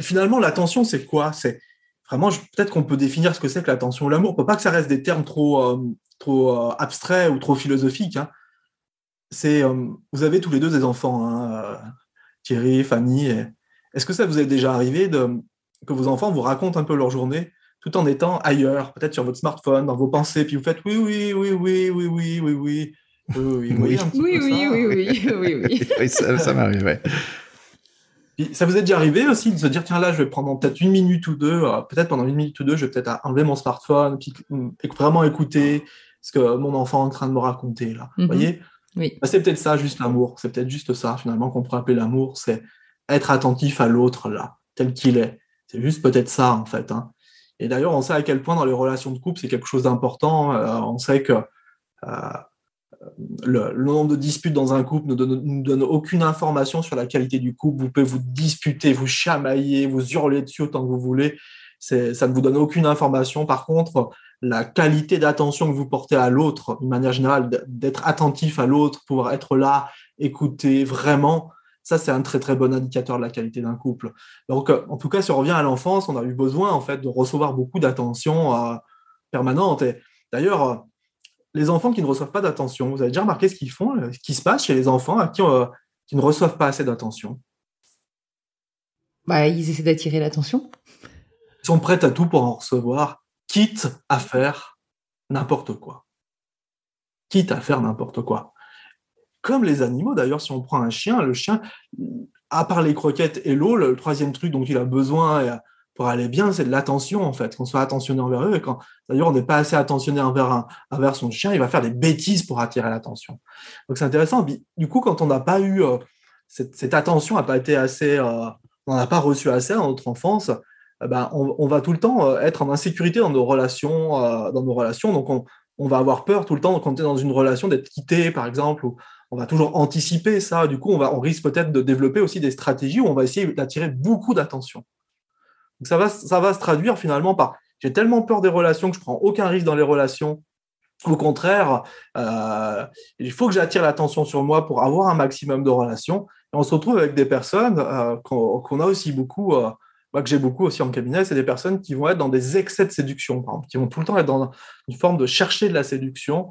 Finalement, l'attention, c'est quoi? C'est vraiment, peut-être qu'on peut définir ce que c'est que l'attention ou l'amour. Peut pas que ça reste des termes trop, trop euh, abstraits ou trop philosophiques. Hein c'est euh, vous avez tous les deux des enfants, hein, euh, Thierry, Fanny. Est-ce que ça vous est déjà arrivé de, que vos enfants vous racontent un peu leur journée tout en étant ailleurs, peut-être sur votre smartphone, dans vos pensées, puis vous faites oui, oui, oui, oui, oui, oui, oui, oui. Oui, oui, oui, oui, oui, oui, oui, oui, oui, ça, ça m'arrive, ouais. Puis, ça vous est déjà arrivé aussi de se dire, tiens, là, je vais prendre peut-être une minute ou deux, euh, peut-être pendant une minute ou deux, je vais peut-être enlever mon smartphone, puis vraiment écouter ce que mon enfant est en train de me raconter, là. Vous voyez Bah, c'est peut-être ça, juste l'amour. C'est peut-être juste ça, finalement, qu'on pourrait appeler l'amour. C'est être attentif à l'autre, là, tel qu'il est. C'est juste peut-être ça, en fait. Hein. Et d'ailleurs, on sait à quel point dans les relations de couple, c'est quelque chose d'important. Euh, on sait que euh, le, nombre de disputes dans un couple ne nous donne aucune information sur la qualité du couple. Vous pouvez vous disputer, vous chamailler, vous hurler dessus autant que vous voulez. Ça ne vous donne aucune information. Par contre, la qualité d'attention que vous portez à l'autre, d'une manière générale, d'être attentif à l'autre, pouvoir être là, écouter vraiment, ça c'est un très très bon indicateur de la qualité d'un couple. Donc en tout cas, si on revient à l'enfance, on a eu besoin en fait de recevoir beaucoup d'attention euh, permanente. D'ailleurs, les enfants qui ne reçoivent pas d'attention. Vous avez déjà remarqué ce qu'ils font, ce qui se passe chez les enfants qui, qui ne reçoivent pas assez d'attention? Bah, Ils essaient d'attirer l'attention. Sont prêts à tout pour en recevoir, quitte à faire n'importe quoi. Quitte à faire n'importe quoi. Comme les animaux, d'ailleurs, si on prend un chien, le chien, à part les croquettes et l'eau, le troisième truc dont il a besoin pour aller bien, c'est de l'attention, en fait, qu'on soit attentionné envers eux. Et quand, d'ailleurs, on n'est pas assez attentionné envers, envers son chien, il va faire des bêtises pour attirer l'attention. Donc, c'est intéressant. Du coup, quand on n'a pas eu, euh, cette, attention n'a pas été assez, euh, on n'a pas reçu assez dans notre enfance, ben, on, va tout le temps euh, être en insécurité dans nos relations, dans nos relations. Donc, on, va avoir peur tout le temps quand on est dans une relation d'être quitté, par exemple, on va toujours anticiper ça. Du coup, on, va, on risque peut-être de développer aussi des stratégies où on va essayer d'attirer beaucoup d'attention. Donc ça va, ça va se traduire finalement par j'ai tellement peur des relations que je prends aucun risque dans les relations. Au contraire, euh, il faut que j'attire l'attention sur moi pour avoir un maximum de relations. Et on se retrouve avec des personnes euh, qu'on a aussi beaucoup, euh, que j'ai beaucoup aussi en cabinet, c'est des personnes qui vont être dans des excès de séduction, qui vont tout le temps être dans une forme de chercher de la séduction.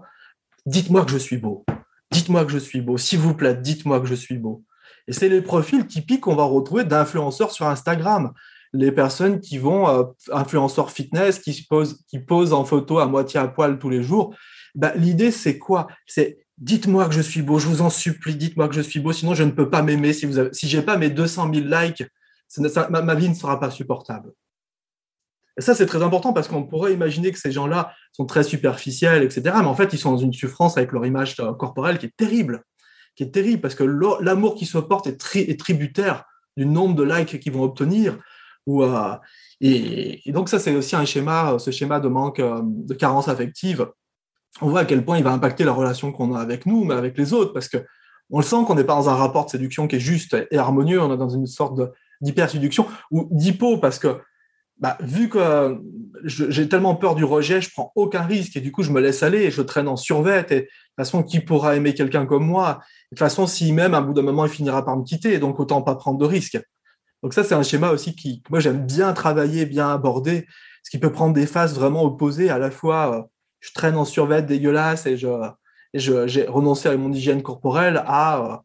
Dites-moi que je suis beau. Dites-moi que je suis beau. S'il vous plaît, dites-moi que je suis beau. Et c'est les profils typiques qu'on va retrouver d'influenceurs sur Instagram les personnes qui vont, euh, influenceurs fitness, qui, posent, qui posent en photo à moitié à poil tous les jours, bah, l'idée, c'est quoi? C'est dites-moi que je suis beau, je vous en supplie, dites-moi que je suis beau, sinon je ne peux pas m'aimer. Si je n'ai pas mes 200 000 likes, ma, vie ne sera pas supportable. Et ça, c'est très important parce qu'on pourrait imaginer que ces gens-là sont très superficiels, etc. Mais en fait, ils sont dans une souffrance avec leur image corporelle qui est terrible, qui est terrible parce que l'amour qui se porte est, tributaire du nombre de likes qu'ils vont obtenir, euh, et, donc ça, c'est aussi un schéma, ce schéma de manque euh, de carence affective. On voit à quel point il va impacter la relation qu'on a avec nous, mais avec les autres, parce que on le sent qu'on n'est pas dans un rapport de séduction qui est juste et harmonieux, on est dans une sorte d'hyper-séduction ou d'hypo, parce que bah, vu que j'ai tellement peur du rejet, je prends aucun risque et du coup je me laisse aller et je traîne en survette. Et de toute façon, qui pourra aimer quelqu'un comme moi? De toute façon, s'il m'aime, à bout d'un moment, il finira par me quitter. Donc autant pas prendre de risques. Donc ça, c'est un schéma aussi qui, moi, j'aime bien travailler, bien aborder, ce qui peut prendre des phases vraiment opposées. À la fois, euh, je traîne en survêt dégueulasse et j'ai renoncé à mon hygiène corporelle à,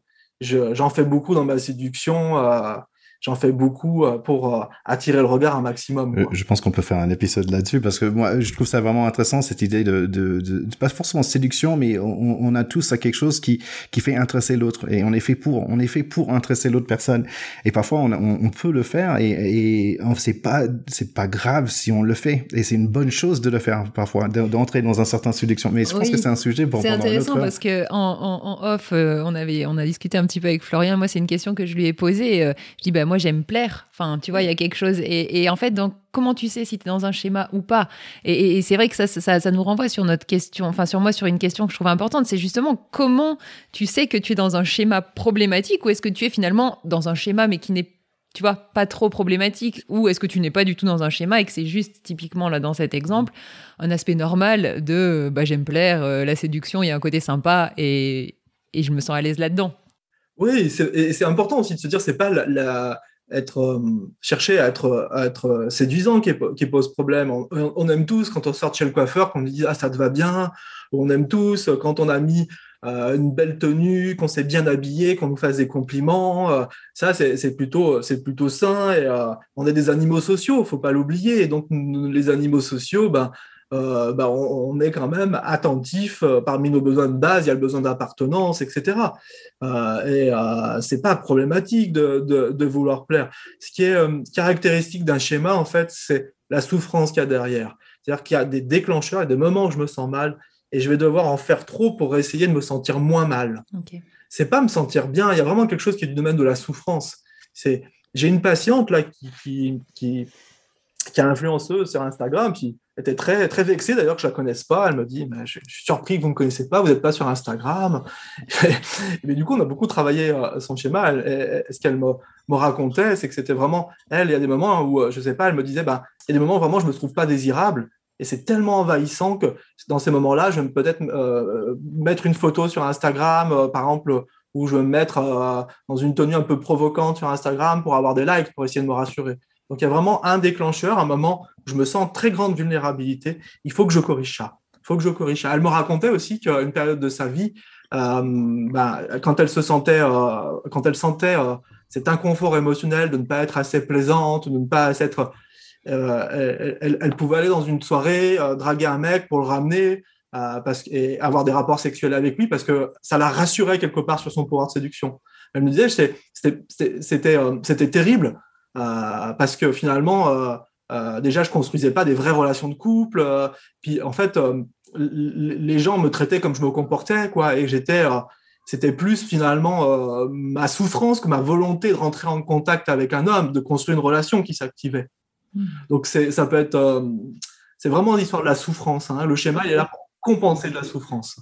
euh, j'en fais beaucoup dans ma séduction, euh, j'en fais beaucoup euh, pour euh, attirer le regard un maximum. Euh, je pense qu'on peut faire un épisode là-dessus parce que moi, je trouve ça vraiment intéressant cette idée de, de, de, pas forcément séduction, mais on, on, a tous à quelque chose qui qui fait intéresser l'autre et on est fait pour, on est fait pour intéresser l'autre personne. Et parfois, on, on, peut le faire et, et c'est pas c'est pas grave si on le fait et c'est une bonne chose de le faire parfois d'entrer dans un certain séduction. Mais je pense que c'est un sujet pour. C'est intéressant parce que en, en, en off, on avait on a discuté un petit peu avec Florian. Moi, c'est une question que je lui ai posée. Je dis bah moi j'aime plaire. Enfin, tu vois, il y a quelque chose. Et, en fait, donc, comment tu sais si tu es dans un schéma ou pas? Et, c'est vrai que ça, ça, nous renvoie sur notre question, enfin, sur moi, sur une question que je trouve importante. C'est justement comment tu sais que tu es dans un schéma problématique ou est-ce que tu es finalement dans un schéma mais qui n'est tu vois, pas trop problématique, ou est-ce que tu n'es pas du tout dans un schéma et que c'est juste, typiquement, là, dans cet exemple, un aspect normal de bah, j'aime plaire, euh, la séduction, il y a un côté sympa et, et je me sens à l'aise là-dedans. Oui, c'est important aussi de se dire, c'est pas la, être, euh, chercher à être, à être séduisant qui, pose problème. On, aime tous quand on sort chez le coiffeur, qu'on dit ah ça te va bien. On aime tous quand on a mis euh, une belle tenue, qu'on s'est bien habillé, qu'on nous fasse des compliments. Euh, ça c'est plutôt c'est plutôt sain. Et on est des animaux sociaux, faut pas l'oublier. Et donc les animaux sociaux, ben euh, bah, on, est quand même attentif. Euh, parmi nos besoins de base, il y a le besoin d'appartenance, etc. Euh, et euh, c'est pas problématique de, de, de, vouloir plaire. Ce qui est caractéristique d'un schéma, en fait, c'est la souffrance qu'il y a derrière. C'est-à-dire qu'il y a des déclencheurs et des moments où je me sens mal et je vais devoir en faire trop pour essayer de me sentir moins mal. Okay. C'est pas me sentir bien. Il y a vraiment quelque chose qui est du domaine de la souffrance. C'est j'ai une patiente là qui, qui, qui, qui a influenceuse sur Instagram qui était très, très vexée d'ailleurs que je la connaisse pas. Elle me dit, je, suis surpris que vous ne me connaissez pas, vous n'êtes pas sur Instagram. mais du coup, on a beaucoup travaillé euh, son schéma. ce qu'elle me, racontait, c'est que c'était vraiment, elle, il y a des moments où, euh, je sais pas, elle me disait, bah, il y a des moments où vraiment je me trouve pas désirable. Et c'est tellement envahissant que dans ces moments-là, je vais peut-être euh, mettre une photo sur Instagram, par exemple, où je vais me mettre dans une tenue un peu provocante sur Instagram pour avoir des likes, pour essayer de me rassurer. Donc il y a vraiment un déclencheur, un moment où je me sens en très grande vulnérabilité. Il faut que je corrige ça. Il faut que je corrige. Elle me racontait aussi qu'une période de sa vie, euh, bah, quand elle se sentait, euh, quand elle sentait euh, cet inconfort émotionnel de ne pas être assez plaisante, de ne pas être, elle, elle, pouvait aller dans une soirée, draguer un mec pour le ramener. et avoir des rapports sexuels avec lui parce que ça la rassurait quelque part sur son pouvoir de séduction. Elle me disait c'était terrible parce que finalement déjà je construisais pas des vraies relations de couple puis en fait les gens me traitaient comme je me comportais, quoi, et j'étais, euh, c'était plus finalement euh, ma souffrance que ma volonté de rentrer en contact avec un homme, de construire une relation qui s'activait. Hmm. Donc c'est, ça peut être, euh, c'est vraiment l'histoire de la souffrance. Hein. Le schéma il est là pour compenser de la souffrance.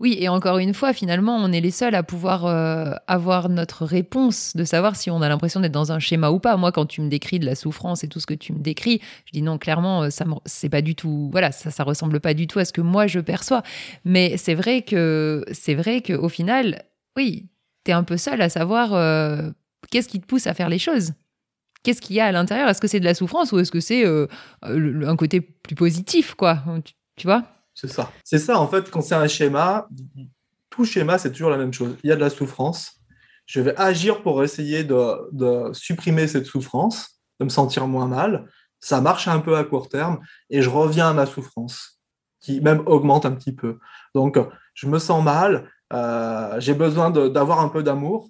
Oui, et encore une fois, finalement, on est les seuls à pouvoir euh, avoir notre réponse, de savoir si on a l'impression d'être dans un schéma ou pas. Moi, quand tu me décris de la souffrance et tout ce que tu me décris, je dis non, clairement, euh, ça c'est pas du tout, voilà, ça, ça ressemble pas du tout à ce que moi je perçois. Mais c'est vrai que, c'est vrai que au final, oui, tu es un peu seul à savoir euh, qu'est-ce qui te pousse à faire les choses. Qu'est-ce qu'il y a à l'intérieur? Est-ce que c'est de la souffrance ou est-ce que c'est un côté plus positif, quoi? Tu vois? C'est ça. C'est ça, en fait, quand c'est un schéma, tout schéma, c'est toujours la même chose. Il y a de la souffrance. Je vais agir pour essayer de, supprimer cette souffrance, de me sentir moins mal. Ça marche un peu à court terme et je reviens à ma souffrance, qui même augmente un petit peu. Donc, je me sens mal, euh, j'ai besoin d'avoir un peu d'amour.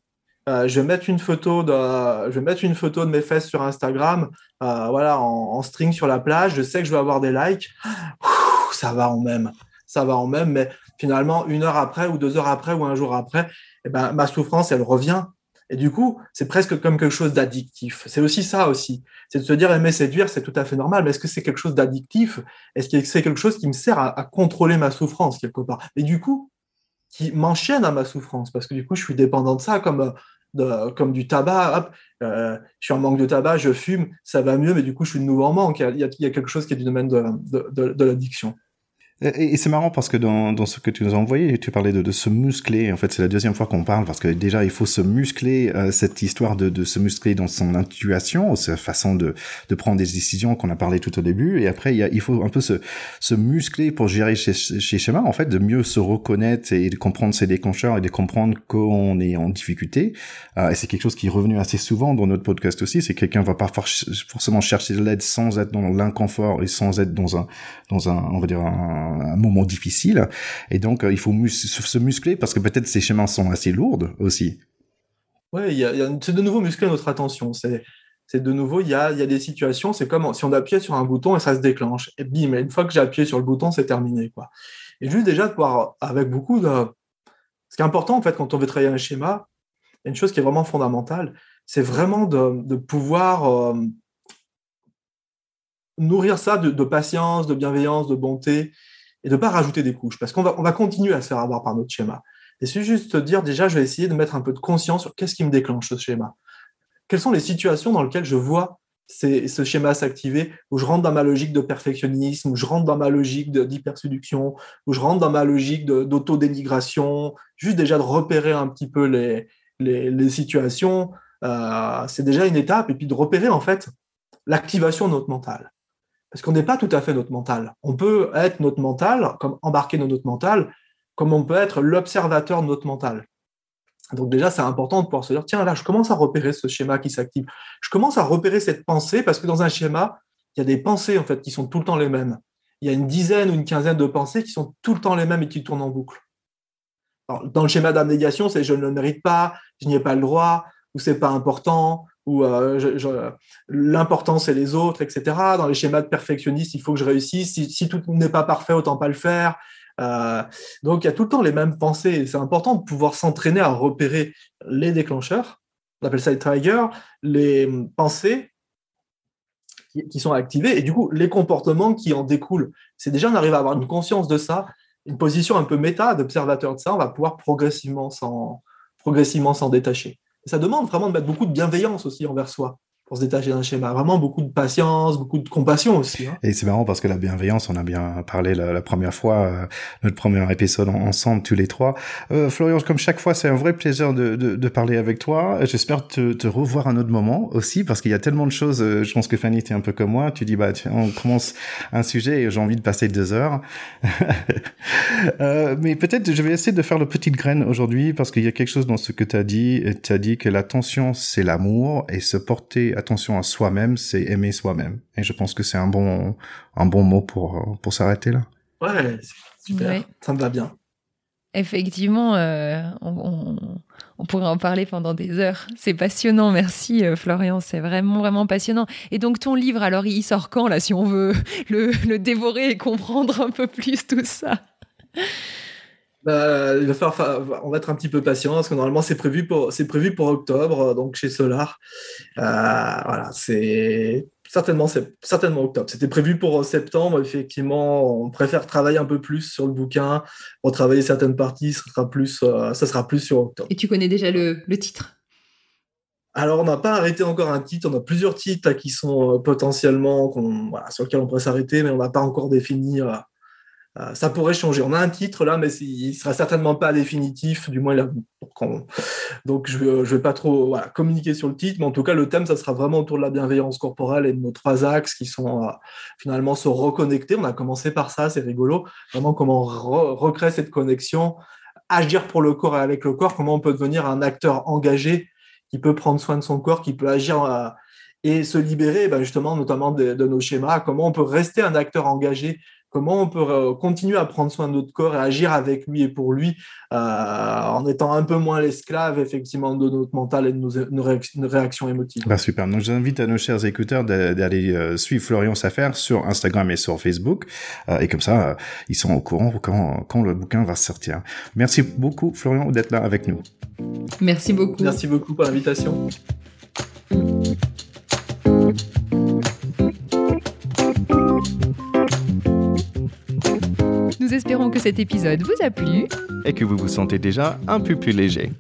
Euh, je, vais mettre une photo de, je vais mettre une photo de mes fesses sur Instagram, euh, voilà, en, en, string sur la plage. Je sais que je vais avoir des likes ça va en même, ça va en même, mais finalement, une heure après, ou deux heures après, ou un jour après, eh ben, ma souffrance, elle revient. Et du coup, c'est presque comme quelque chose d'addictif. C'est aussi ça aussi. C'est de se dire aimer séduire, c'est tout à fait normal, mais est-ce que c'est quelque chose d'addictif? Est-ce que c'est quelque chose qui me sert à, contrôler ma souffrance quelque part? Et du coup, qui m'enchaîne à ma souffrance, parce que du coup, je suis dépendant de ça, comme, de, comme du tabac. Hop, euh, je suis en manque de tabac, je fume, ça va mieux, mais du coup, je suis de nouveau en manque. Il y a, quelque chose qui est du domaine de, de l'addiction. Et, c'est marrant parce que dans, dans ce que tu nous as envoyé, tu parlais de, de se muscler. En fait, c'est la deuxième fois qu'on parle parce que déjà, il faut se muscler, euh, cette histoire de, de se muscler dans son intuition, sa façon de, de prendre des décisions qu'on a parlé tout au début. Et après, il, y a, il faut un peu se, se muscler pour gérer chez, chez Schéma, en fait, de mieux se reconnaître et de comprendre ses déclencheurs et de comprendre qu'on est en difficulté. Euh, et c'est quelque chose qui est revenu assez souvent dans notre podcast aussi. C'est que quelqu'un va pas forcément chercher de l'aide sans être dans l'inconfort et sans être dans un, dans un, on va dire, un, un moment difficile. Et donc, euh, il faut se muscler parce que peut-être ces chemins sont assez lourdes aussi. Oui, c'est de nouveau muscler notre attention. C'est de nouveau, il y a, y a, des situations, c'est comme si on appuyait sur un bouton et ça se déclenche. Et bim, une fois que j'ai appuyé sur le bouton, c'est terminé. Quoi. Et juste déjà de pouvoir, avec beaucoup de... Ce qui est important, en fait, quand on veut travailler un schéma, une chose qui est vraiment fondamentale, c'est vraiment de, pouvoir euh, nourrir ça de, patience, de bienveillance, de bonté, et de ne pas rajouter des couches, parce qu'on va, on va continuer à se faire avoir par notre schéma. Et c'est juste dire, déjà, je vais essayer de mettre un peu de conscience sur qu'est-ce qui me déclenche ce schéma. Quelles sont les situations dans lesquelles je vois ce schéma s'activer, où je rentre dans ma logique de perfectionnisme, où je rentre dans ma logique d'hyperséduction, où je rentre dans ma logique d'autodénigration, juste déjà de repérer un petit peu les, les, situations, euh, c'est déjà une étape, et puis de repérer en fait l'activation de notre mental. Parce qu'on n'est pas tout à fait notre mental. On peut être notre mental, comme embarquer dans notre mental, comme on peut être l'observateur de notre mental. Donc déjà, c'est important de pouvoir se dire, tiens, là, je commence à repérer ce schéma qui s'active. Je commence à repérer cette pensée parce que dans un schéma, il y a des pensées en fait qui sont tout le temps les mêmes. Il y a une dizaine ou une quinzaine de pensées qui sont tout le temps les mêmes et qui tournent en boucle. dans le schéma d'abnégation, c'est je ne le mérite pas, je n'y ai pas le droit, ou c'est pas important, où euh, l'important c'est les autres, etc. Dans les schémas de perfectionniste, il faut que je réussisse. Si, tout n'est pas parfait, autant pas le faire. Euh, donc il y a tout le temps les mêmes pensées. C'est important de pouvoir s'entraîner à repérer les déclencheurs, on appelle ça les triggers, les pensées qui, sont activées et du coup les comportements qui en découlent. C'est déjà on arrive à avoir une conscience de ça, une position un peu méta d'observateur de ça, on va pouvoir progressivement s'en détacher ça demande vraiment de mettre beaucoup de bienveillance aussi envers soi pour se détacher d'un schéma. Vraiment beaucoup de patience, beaucoup de compassion aussi. Hein. Et c'est marrant parce que la bienveillance, on a bien parlé la, première fois, euh, notre premier épisode ensemble tous les trois. Euh, Florian, comme chaque fois, c'est un vrai plaisir de, de, de parler avec toi. J'espère te, te, revoir un autre moment aussi parce qu'il y a tellement de choses. Euh, je pense que Fanny, t'es un peu comme moi. Tu dis, bah, on commence un sujet et j'ai envie de passer deux heures. euh, mais peut-être je vais essayer de faire le petite graine aujourd'hui parce qu'il y a quelque chose dans ce que tu as dit. Tu as dit que l'attention, c'est l'amour et se porter attention à soi-même, c'est aimer soi-même. Et je pense que c'est un bon, un bon mot pour, pour s'arrêter là. Ouais, super. Ça me va bien. Effectivement, euh, on, on, pourrait en parler pendant des heures. C'est passionnant, merci euh, Florian, c'est vraiment vraiment passionnant. Et donc ton livre, alors il sort quand là, si on veut le, le dévorer et comprendre un peu plus tout ça? Bah, il va falloir, on va être un petit peu patient parce que normalement c'est prévu pour c'est prévu pour octobre donc chez Solar. Euh, voilà, c'est certainement c'est certainement octobre. C'était prévu pour septembre. Effectivement, on préfère travailler un peu plus sur le bouquin, retravailler certaines parties. Ça sera plus euh, ça sera plus sur octobre. Et tu connais déjà le, le titre? Alors, on n'a pas arrêté encore un titre. On a plusieurs titres qui sont euh, potentiellement voilà, sur lesquels on pourrait s'arrêter, mais on n'a pas encore défini euh, ça pourrait changer. On a un titre là, mais il sera certainement pas définitif. Du moins, donc je ne vais pas trop communiquer sur le titre, mais en tout cas, le thème, ça sera vraiment autour de la bienveillance corporelle et de nos trois axes qui sont euh, finalement se reconnecter. On a commencé par ça, c'est rigolo. Vraiment, comment recréer cette connexion, agir pour le corps et avec le corps. Comment on peut devenir un acteur engagé qui peut prendre soin de son corps, qui peut agir euh, et se libérer, ben, justement, notamment de, nos schémas. Comment on peut rester un acteur engagé comment on peut euh, continuer à prendre soin de notre corps et agir avec lui et pour lui euh, en étant un peu moins l'esclave effectivement de notre mental et de nos, réactions émotives. Bah super. Donc j'invite à nos chers écouteurs d'aller euh, suivre Florian Safer sur Instagram et sur Facebook et comme ça ils sont au courant quand, quand le bouquin va sortir. Merci beaucoup Florian d'être là avec nous. Merci beaucoup. Merci beaucoup pour l'invitation. Nous espérons que cet épisode vous a plu et que vous vous sentez déjà un peu plus léger.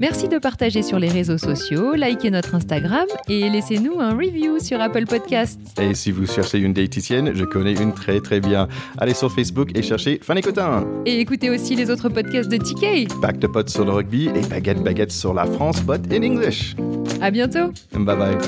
Merci de partager sur les réseaux sociaux, likez notre Instagram et laissez-nous un review sur Apple Podcasts. Et si vous cherchez une diététicienne, je connais une très très bien. Allez sur Facebook et cherchez Fanny Cotin. Et écoutez aussi les autres podcasts de TK. Back de potes sur le rugby et baguette baguette sur la France, but in English. À bientôt. Bye bye.